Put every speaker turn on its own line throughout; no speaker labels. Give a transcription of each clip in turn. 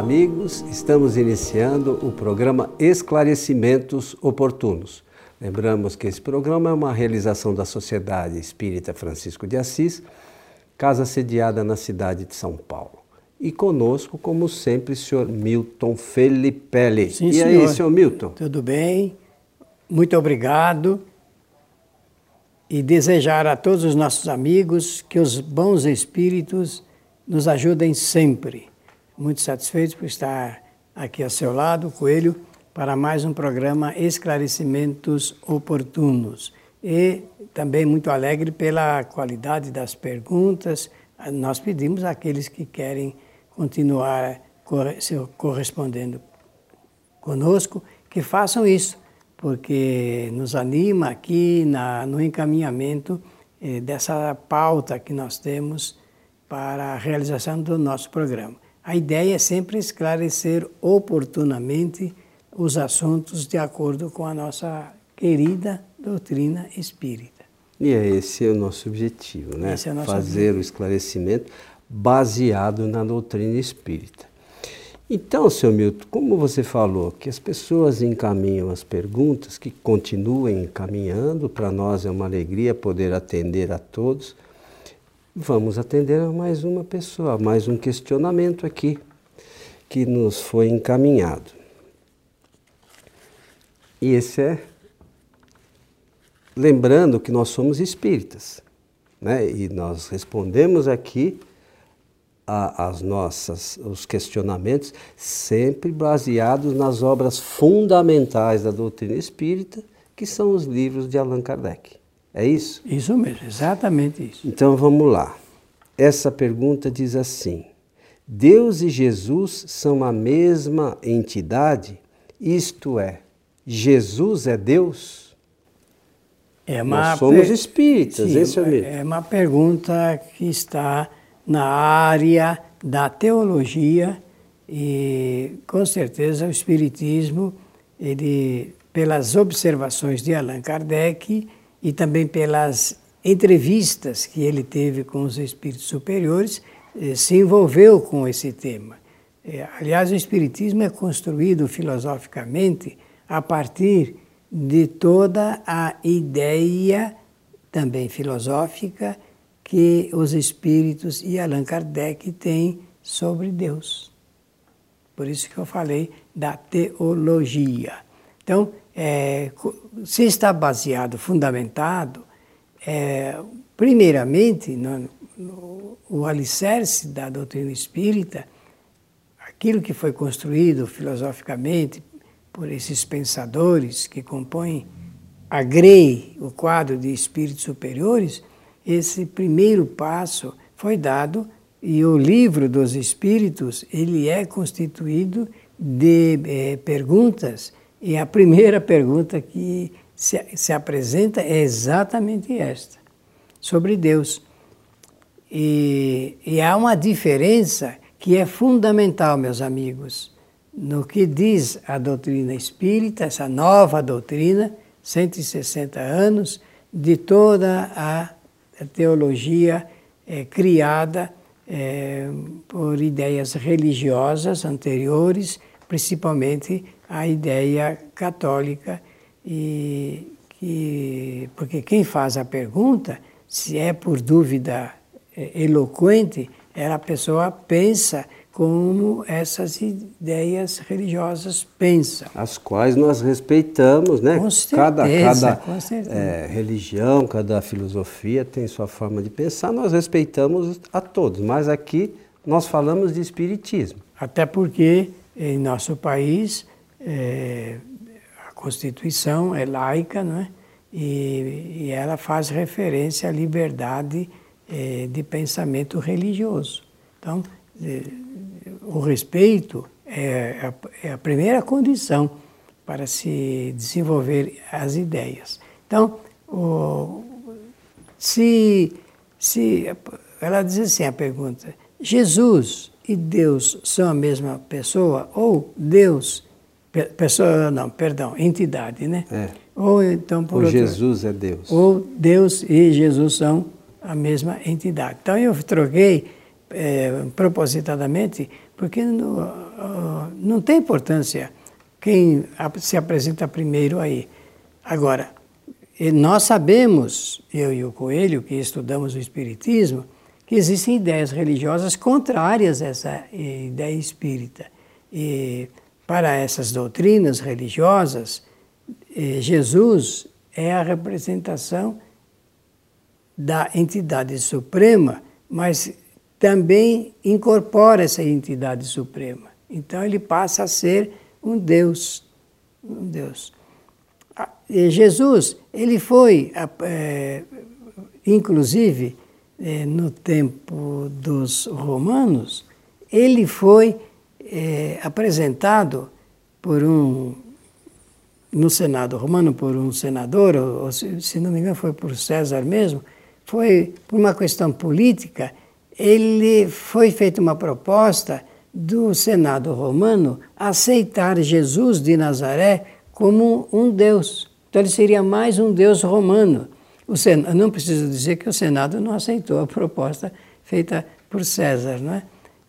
amigos. Estamos iniciando o programa Esclarecimentos Oportunos. Lembramos que esse programa é uma realização da Sociedade Espírita Francisco de Assis, casa sediada na cidade de São Paulo. E conosco, como sempre, o senhor Milton Felipelli.
Sim,
e
senhor.
aí, senhor Milton?
Tudo bem? Muito obrigado. E desejar a todos os nossos amigos que os bons espíritos nos ajudem sempre. Muito satisfeito por estar aqui ao seu lado, Coelho, para mais um programa Esclarecimentos Oportunos. E também muito alegre pela qualidade das perguntas. Nós pedimos àqueles que querem continuar correspondendo conosco que façam isso, porque nos anima aqui na, no encaminhamento eh, dessa pauta que nós temos para a realização do nosso programa. A ideia é sempre esclarecer oportunamente os assuntos de acordo com a nossa querida doutrina espírita.
E é esse é o nosso objetivo, né?
Esse é o nosso
Fazer
objetivo.
o esclarecimento baseado na doutrina espírita. Então, seu Milton, como você falou, que as pessoas encaminham as perguntas, que continuem encaminhando, para nós é uma alegria poder atender a todos. Vamos atender a mais uma pessoa, mais um questionamento aqui que nos foi encaminhado. E esse é lembrando que nós somos espíritas, né? E nós respondemos aqui a, as nossas os questionamentos sempre baseados nas obras fundamentais da doutrina espírita, que são os livros de Allan Kardec. É isso?
Isso mesmo, exatamente isso.
Então vamos lá. Essa pergunta diz assim: Deus e Jesus são a mesma entidade? Isto é, Jesus é Deus?
É
Nós somos
per-
espíritas,
Sim,
hein, seu Milton?
É uma pergunta que está na área da teologia e com certeza o espiritismo, ele pelas observações de Allan Kardec e também pelas entrevistas que ele teve com os espíritos superiores, eh, se envolveu com esse tema. Eh, Aliás, o espiritismo é construído filosoficamente a partir de toda a ideia também filosófica que os espíritos e Allan Kardec têm sobre Deus. Por isso que eu falei da teologia. Então, é, se está baseado, fundamentado, é, primeiramente, no, no- o alicerce da doutrina espírita, aquilo que foi construído filosoficamente por esses pensadores que compõem a GREI, o quadro de espíritos superiores, esse primeiro passo foi dado e o livro dos espíritos ele é constituído de eh, perguntas e a primeira pergunta que se, se apresenta é exatamente esta sobre Deus. E, e há uma diferença que é fundamental, meus amigos, no que diz a doutrina espírita, essa nova doutrina, 160 anos, de toda a teologia eh, criada eh, por ideias religiosas anteriores, principalmente a ideia católica, e que, porque quem faz a pergunta, se é por dúvida eh, eloquente, ela, a pessoa pensa como essas ideias religiosas pensam.
as quais nós respeitamos, né?
Com
cada
certeza,
cada
com certeza.
é, religião, cada filosofia tem sua forma de pensar, nós respeitamos a todos, mas aqui nós falamos de espiritismo.
Até porque em nosso país eh, a Constituição é laica, não é? E, e ela faz referência à liberdade eh, de pensamento religioso. Então, eh, o respeito é a, é a primeira condição para se desenvolver as ideias. Então, o, se, se ela diz assim a pergunta, Jesus e Deus são a mesma pessoa ou Deus pessoa não, perdão, entidade, né?
É.
Ou então por
O
outro-
Jesus é Deus.
ou Deus e Jesus são a mesma entidade. Então eu troquei eh, propositadamente, porque uh, não tem importância quem se apresenta primeiro aí. Agora, nós sabemos, eu e o Coelho, que estudamos o Espiritismo, que existem ideias religiosas contrárias a essa ideia espírita. E para essas doutrinas religiosas, eh, Jesus é a representação da entidade suprema, mas também incorpora essa entidade suprema. Então ele passa a ser um Deus, um Deus. Ah, Jesus, ele foi, é, inclusive, é, no tempo dos romanos, ele foi é, apresentado por um no Senado romano por um senador, ou, se não me engano foi por César mesmo, foi por uma questão política, ele foi feita uma proposta do Senado romano aceitar Jesus de Nazaré como um Deus. Então ele seria mais um Deus romano. O não preciso dizer que o Senado não aceitou a proposta feita por César, não é?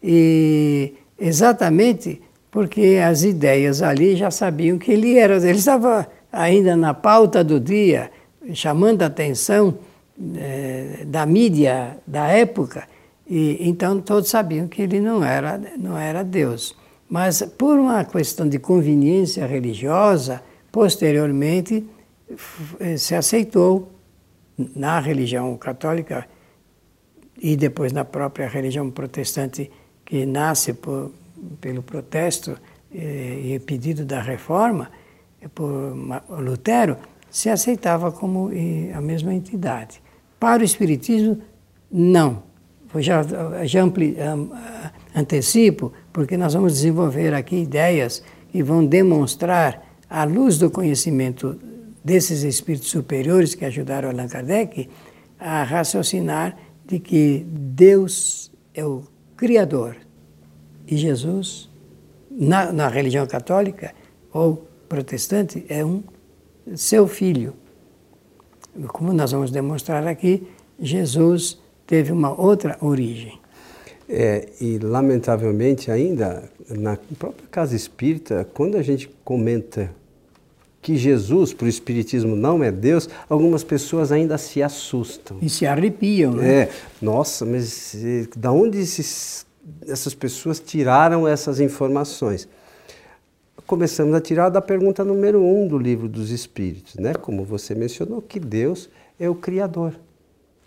E exatamente porque as ideias ali já sabiam que ele era, ele estava ainda na pauta do dia, chamando a atenção é, da mídia da época, e então todos sabiam que ele não era, não era Deus. Mas por uma questão de conveniência religiosa, posteriormente eh, se aceitou na religião católica e depois na própria religião protestante que nasce por, pelo protesto eh, e pedido da reforma por Lutero, se aceitava como a mesma entidade. Para o Espiritismo, não. Já, já ampli, antecipo, porque nós vamos desenvolver aqui ideias que vão demonstrar, à luz do conhecimento desses espíritos superiores que ajudaram Allan Kardec, a raciocinar de que Deus é o Criador e Jesus, na, na religião católica ou protestante, é um seu filho. Como nós vamos demonstrar aqui, Jesus teve uma outra origem.
É, e lamentavelmente ainda, na própria casa espírita, quando a gente comenta que Jesus, para o Espiritismo, não é Deus, algumas pessoas ainda se assustam.
E se arrepiam, né?
É, nossa, mas da onde esses, essas pessoas tiraram essas informações? começamos a tirar da pergunta número um do livro dos Espíritos, né? Como você mencionou, que Deus é o Criador.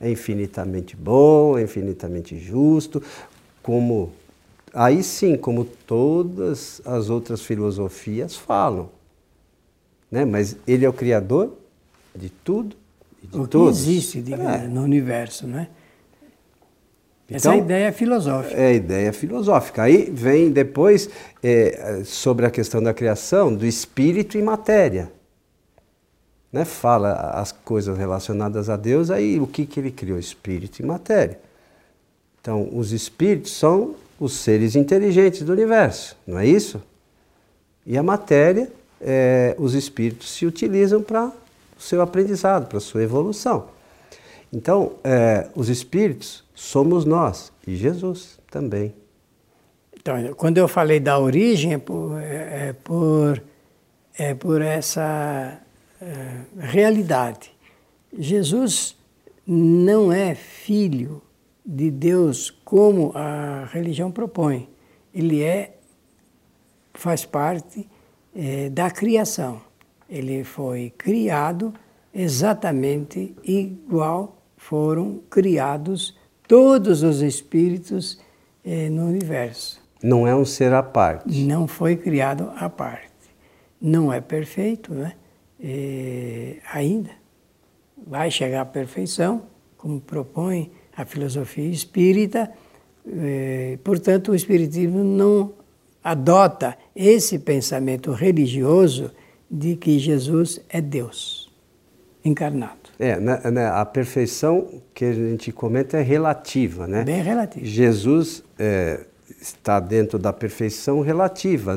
É infinitamente bom, é infinitamente justo, como aí sim, como todas as outras filosofias falam. Né? Mas ele é o Criador de tudo e de
o que
todos.
existe é. no universo, né? Essa então, é a ideia filosófica.
É a ideia filosófica. Aí vem depois é, sobre a questão da criação do espírito e matéria. Né? Fala as coisas relacionadas a Deus, aí o que, que ele criou? Espírito e matéria. Então, os espíritos são os seres inteligentes do universo, não é isso? E a matéria, é, os espíritos se utilizam para o seu aprendizado, para a sua evolução. Então, é, os espíritos somos nós e Jesus também.
Então, quando eu falei da origem, é por, é, é por, é por essa é, realidade. Jesus não é filho de Deus como a religião propõe. Ele é, faz parte é, da criação. Ele foi criado exatamente igual foram criados todos os espíritos eh, no universo.
Não é um ser à parte.
Não foi criado à parte. Não é perfeito, né? E, ainda. Vai chegar à perfeição, como propõe a filosofia espírita. Portanto, o espiritismo não adota esse pensamento religioso de que Jesus é Deus encarnado.
É, né, né, a perfeição que a gente comenta é relativa, né?
Bem relativa.
Jesus é, está dentro da perfeição relativa,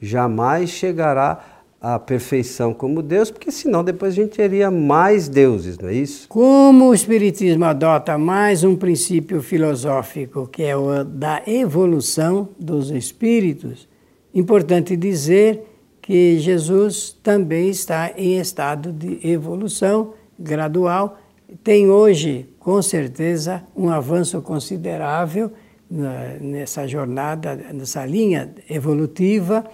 jamais chegará a perfeição como Deus, porque senão depois a gente teria mais deuses, não é isso?
Como o Espiritismo adota mais um princípio filosófico, que é o da evolução dos espíritos, importante dizer que Jesus também está em estado de evolução gradual. Tem hoje, com certeza, um avanço considerável nessa jornada, nessa linha evolutiva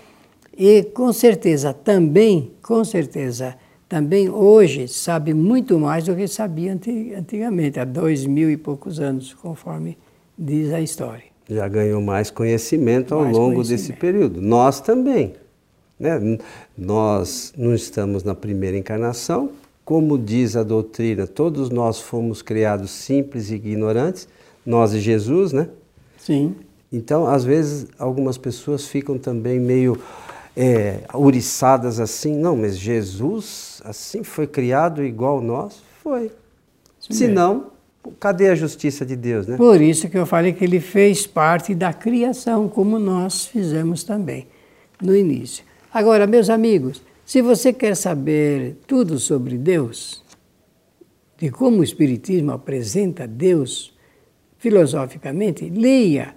e com certeza também, com certeza, também hoje sabe muito mais do que sabia antigamente, há dois mil e poucos anos, conforme diz a história.
Já ganhou mais conhecimento ao mais longo conhecimento. desse período. Nós também. Né? Nós não estamos na primeira encarnação, como diz a doutrina, todos nós fomos criados simples e ignorantes, nós e Jesus, né?
Sim.
Então, às vezes, algumas pessoas ficam também meio é, uriçadas assim. Não, mas Jesus, assim, foi criado igual nós? Foi. Se não, cadê a justiça de Deus, né?
Por isso que eu falei que ele fez parte da criação, como nós fizemos também no início. Agora, meus amigos, se você quer saber tudo sobre Deus, de como o Espiritismo apresenta Deus filosoficamente, leia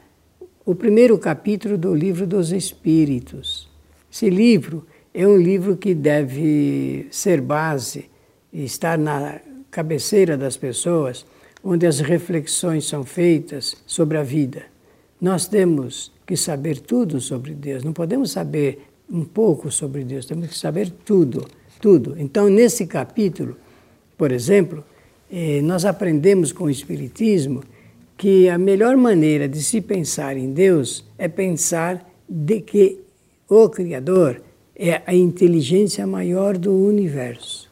o primeiro capítulo do Livro dos Espíritos. Esse livro é um livro que deve ser base e estar na cabeceira das pessoas, onde as reflexões são feitas sobre a vida. Nós temos que saber tudo sobre Deus, não podemos saber um pouco sobre Deus, temos que saber tudo, tudo. Então, nesse capítulo, por exemplo, eh, nós aprendemos com o Espiritismo que a melhor maneira de se pensar em Deus é pensar de que o Criador é a inteligência maior do universo.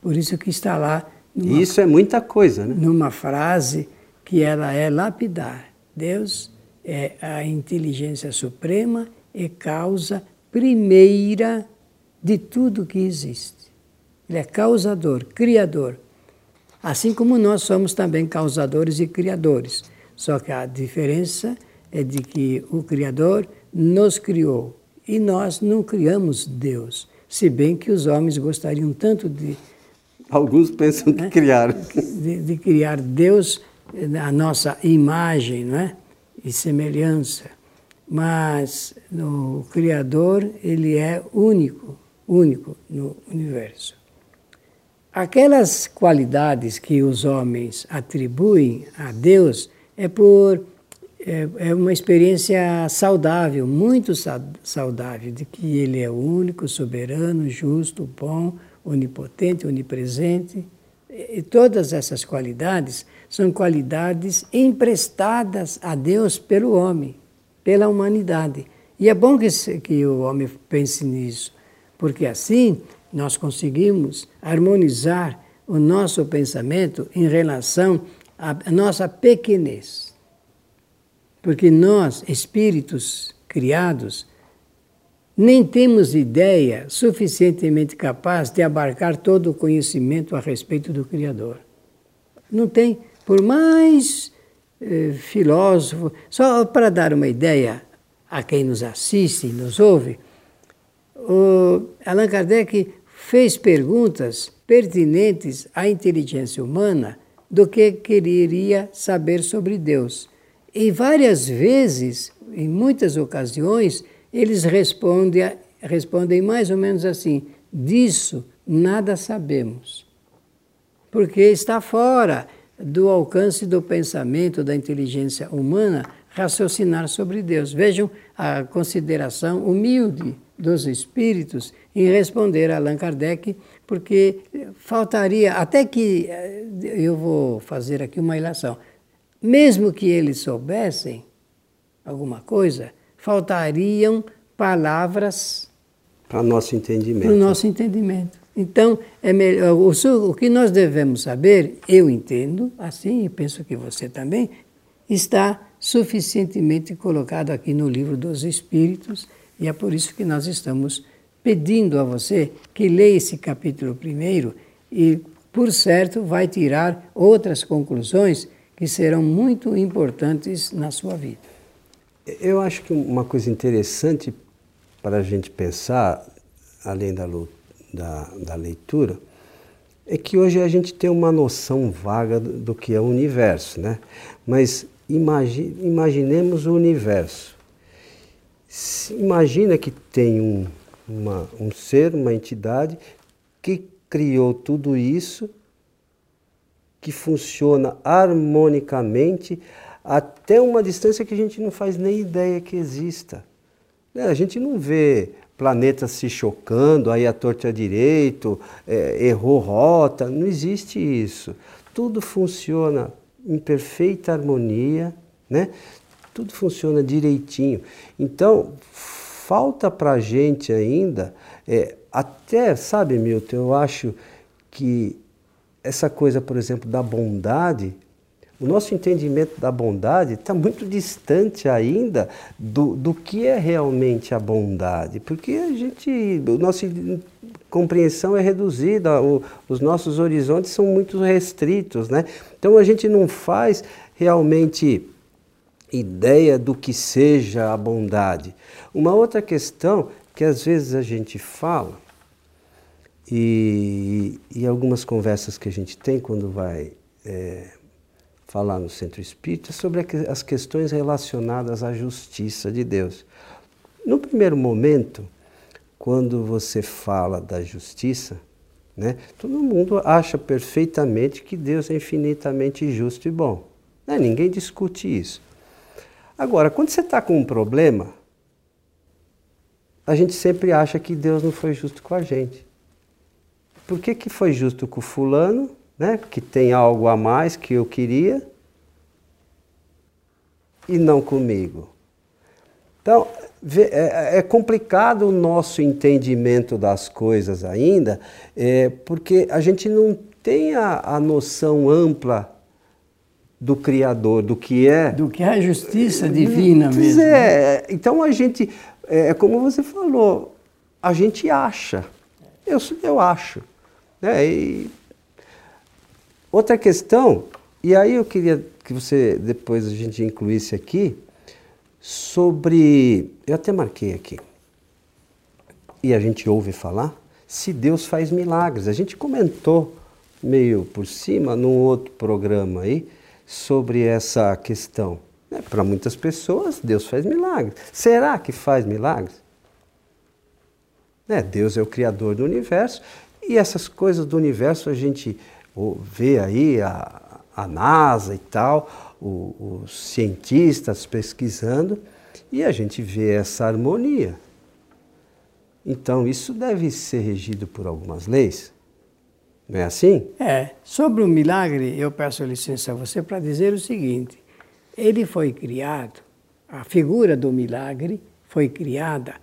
Por isso que está lá.
Numa, isso é muita coisa, né?
Numa frase que ela é lapidar. Deus é a inteligência suprema é causa primeira de tudo que existe. Ele é causador, criador. Assim como nós somos também causadores e criadores. Só que a diferença é de que o Criador nos criou e nós não criamos Deus. Se bem que os homens gostariam tanto de.
Alguns pensam né, que criaram.
De, de criar Deus, a nossa imagem não é? e semelhança mas o Criador ele é único, único no universo. Aquelas qualidades que os homens atribuem a Deus é por é, é uma experiência saudável, muito saudável, de que Ele é único, soberano, justo, bom, onipotente, onipresente. E todas essas qualidades são qualidades emprestadas a Deus pelo homem pela humanidade. E é bom que, que o homem pense nisso, porque assim nós conseguimos harmonizar o nosso pensamento em relação à nossa pequenez. Porque nós, espíritos criados, nem temos ideia suficientemente capaz de abarcar todo o conhecimento a respeito do Criador. Não tem, por mais eh, filósofo. Só para dar uma ideia a quem nos assiste e nos ouve, Allan Kardec fez perguntas pertinentes à inteligência humana do que quereria saber sobre Deus. E várias vezes, em muitas ocasiões, eles respondem, respondem mais ou menos assim: disso nada sabemos. Porque está fora do alcance do pensamento da inteligência humana raciocinar sobre Deus. Vejam a consideração humilde dos espíritos em responder a Allan Kardec, porque faltaria, até que, eh, eu vou fazer aqui uma ilação, mesmo que eles soubessem alguma coisa, faltariam palavras
para nosso entendimento.
Para o nosso entendimento. Então, é melhor, o, o que nós devemos saber, eu entendo assim, e penso que você também, está suficientemente colocado aqui no livro dos Espíritos, e é por isso que nós estamos pedindo a você que leia esse capítulo primeiro e, por certo, vai tirar outras conclusões que serão muito importantes na sua vida.
Eu acho que uma coisa interessante para a gente pensar além da, da, da leitura, é que hoje a gente tem uma noção vaga do, do que é o universo, né? Mas imagi, imaginemos o universo. Se, imagina que tem um, uma, um ser, uma entidade que criou tudo isso, que funciona harmonicamente até uma distância que a gente não faz nem ideia que exista. Né, a gente não vê planetas se chocando, aí a torta direito, é, errou rota, não existe isso. Tudo funciona em perfeita harmonia, né? Tudo funciona direitinho. Então, falta para a gente ainda, é, até, sabe, Milton, eu acho que essa coisa, por exemplo, da bondade, o nosso entendimento da bondade está muito distante ainda do, do que é realmente a bondade, porque a gente, a nossa compreensão é reduzida, o, os nossos horizontes são muito restritos, né? Então a gente não faz realmente ideia do que seja a bondade. Uma outra questão que às vezes a gente fala e, e algumas conversas que a gente tem quando vai é, falar no centro espírita sobre as questões relacionadas à justiça de Deus. No primeiro momento, quando você fala da justiça, né, todo mundo acha perfeitamente que Deus é infinitamente justo e bom. Né? Ninguém discute isso. Agora, quando você está com um problema, a gente sempre acha que Deus não foi justo com a gente. Por que, que foi justo com o fulano né, que tem algo a mais que eu queria e não comigo. Então, é, é complicado o nosso entendimento das coisas ainda, é, porque a gente não tem a, a noção ampla do Criador, do que é.
Do que é a justiça divina pois mesmo.
É, então a gente, é, é como você falou, a gente acha. Eu, eu acho. Né? E Outra questão, e aí eu queria que você depois a gente incluísse aqui, sobre. Eu até marquei aqui. E a gente ouve falar se Deus faz milagres. A gente comentou meio por cima num outro programa aí sobre essa questão. Né? Para muitas pessoas, Deus faz milagres. Será que faz milagres? Né? Deus é o Criador do universo e essas coisas do universo a gente vê aí a, a NASA e tal, o, os cientistas pesquisando, e a gente vê essa harmonia. Então, isso deve ser regido por algumas leis. Não é assim?
É. Sobre o milagre, eu peço licença a você para dizer o seguinte: ele foi criado, a figura do milagre foi criada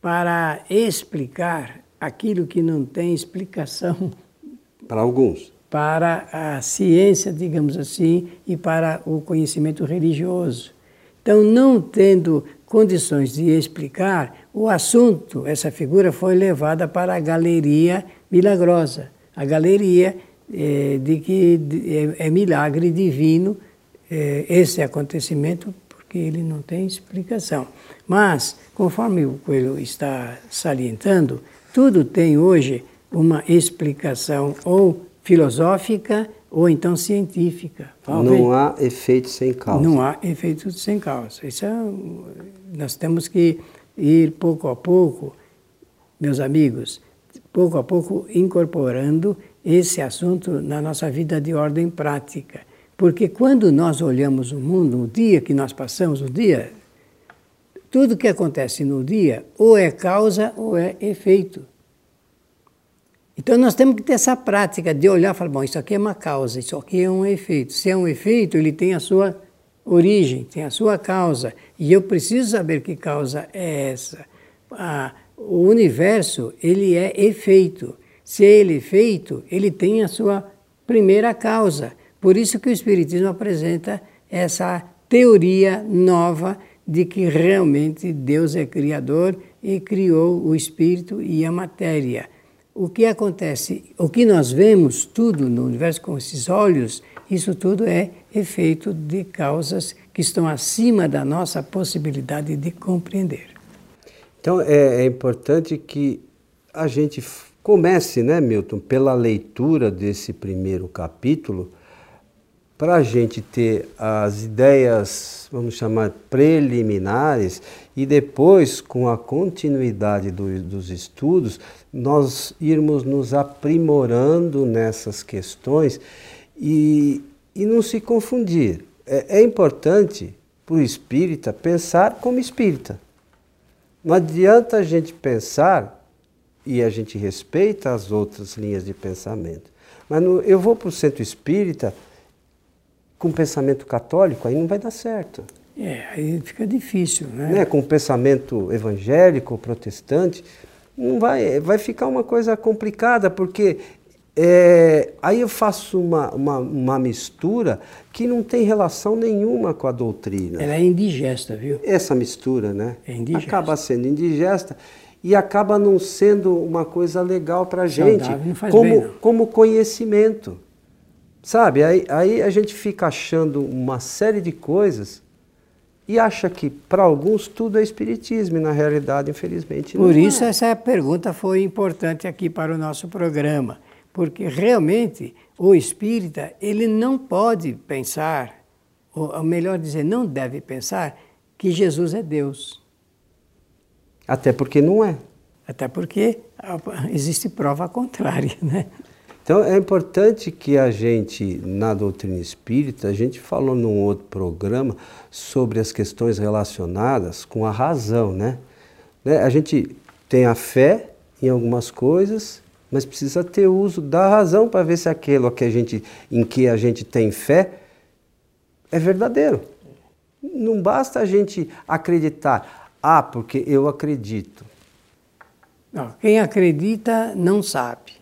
para explicar aquilo que não tem explicação.
Para alguns
para a ciência, digamos assim, e para o conhecimento religioso. Então, não tendo condições de explicar, o assunto, essa figura foi levada para a galeria milagrosa, a galeria é, de que é, é milagre divino é, esse acontecimento, porque ele não tem explicação. Mas, conforme o Coelho está salientando, tudo tem hoje uma explicação ou filosófica ou então científica.
Não há efeito sem causa.
Não há efeito sem causa. Isso é, nós temos que ir pouco a pouco, meus amigos, pouco a pouco incorporando esse assunto na nossa vida de ordem prática. Porque quando nós olhamos o mundo, o dia que nós passamos, o dia, tudo que acontece no dia ou é causa ou é efeito. Então nós temos que ter essa prática de olhar e falar, bom, isso aqui é uma causa, isso aqui é um efeito. Se é um efeito, ele tem a sua origem, tem a sua causa. E eu preciso saber que causa é essa. Ah, o universo, ele é efeito. Se ele é efeito, ele tem a sua primeira causa. Por isso que o Espiritismo apresenta essa teoria nova de que realmente Deus é criador e criou o espírito e a matéria o que acontece, o que nós vemos tudo no universo com esses olhos, isso tudo é efeito de causas que estão acima da nossa possibilidade de compreender.
Então é, é importante que a gente comece, né, Milton, pela leitura desse primeiro capítulo, para a gente ter as ideias, vamos chamar, preliminares, e depois, com a continuidade do, dos estudos, nós irmos nos aprimorando nessas questões e, e não se confundir. É, é importante para o espírita pensar como espírita. Não adianta a gente pensar, e a gente respeita as outras linhas de pensamento, mas eu vou para o centro espírita com pensamento católico, aí não vai dar certo.
É, aí fica difícil, né?
né? Com pensamento evangélico, protestante, não vai, vai ficar uma coisa complicada, porque é, aí eu faço uma, uma, uma, mistura que não tem relação nenhuma com a doutrina.
Ela é indigesta, viu?
Essa mistura, né?
É indigesta.
Acaba sendo indigesta e acaba não sendo uma coisa legal para a gente, como, bem, como conhecimento. Sabe? Aí, aí a gente fica achando uma série de coisas e acha que para alguns tudo é espiritismo e na realidade, infelizmente, não
Por isso
é.
essa pergunta foi importante aqui para o nosso programa porque realmente o espírita ele não pode pensar, ou melhor dizer, não deve pensar que Jesus é Deus.
Até porque não é.
Até porque existe prova contrária, né?
Então é importante que a gente, na doutrina espírita, a gente falou num outro programa sobre as questões relacionadas com a razão, né? né? A gente tem a fé em algumas coisas mas precisa ter uso da razão para ver se aquilo que a gente, em que a gente tem fé é verdadeiro. Não basta a gente acreditar, ah, porque eu acredito.
Não, quem acredita não sabe.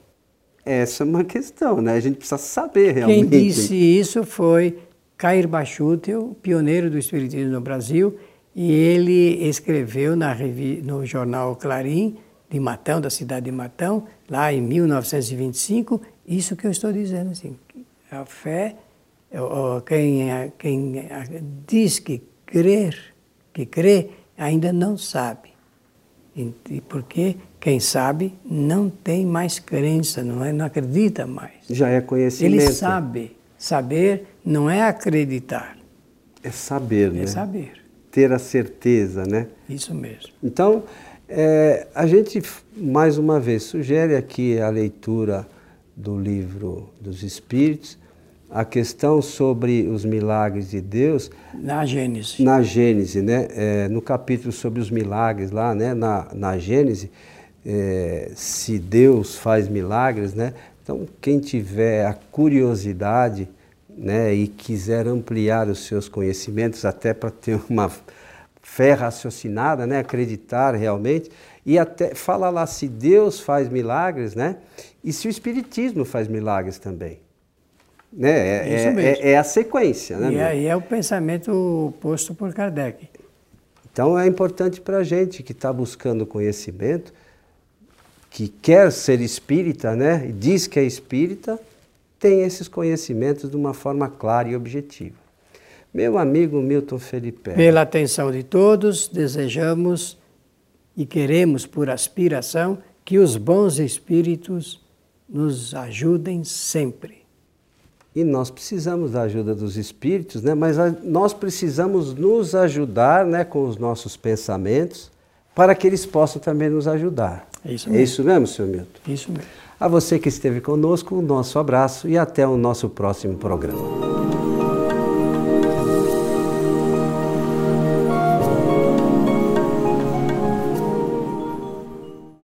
Essa é uma questão, né? A gente precisa saber realmente.
Quem disse isso foi Cair Bachutel, pioneiro do Espiritismo no Brasil, e ele escreveu na, no jornal Clarim de Matão, da cidade de Matão, lá em 1925, isso que eu estou dizendo assim, a fé, quem, quem diz que crer, que crê, ainda não sabe. E porque quem sabe não tem mais crença, não, é, não acredita mais.
Já é conhecimento.
Ele sabe. Saber não é acreditar.
É saber, é né?
É saber.
Ter a certeza, né?
Isso mesmo.
Então, é, a gente, mais uma vez, sugere aqui a leitura do livro dos Espíritos, a questão sobre os milagres de Deus.
Na Gênese.
Na Gênese, né? É, no capítulo sobre os milagres, lá, né? Na, na Gênese, é, se Deus faz milagres, né? Então, quem tiver a curiosidade né, e quiser ampliar os seus conhecimentos, até para ter uma fé raciocinada, né? acreditar realmente, e até fala lá se Deus faz milagres, né? E se o Espiritismo faz milagres também. Né? É, é, é, é a sequência. Né,
e aí é o pensamento posto por Kardec.
Então é importante para a gente que está buscando conhecimento, que quer ser espírita, né? E diz que é espírita, tem esses conhecimentos de uma forma clara e objetiva. Meu amigo Milton Felipe.
Pela atenção de todos, desejamos e queremos, por aspiração, que os bons espíritos nos ajudem sempre.
E nós precisamos da ajuda dos espíritos, né? mas nós precisamos nos ajudar né, com os nossos pensamentos para que eles possam também nos ajudar.
É isso mesmo,
é isso mesmo senhor Milton?
Isso mesmo.
A você que esteve conosco, o nosso abraço e até o nosso próximo programa.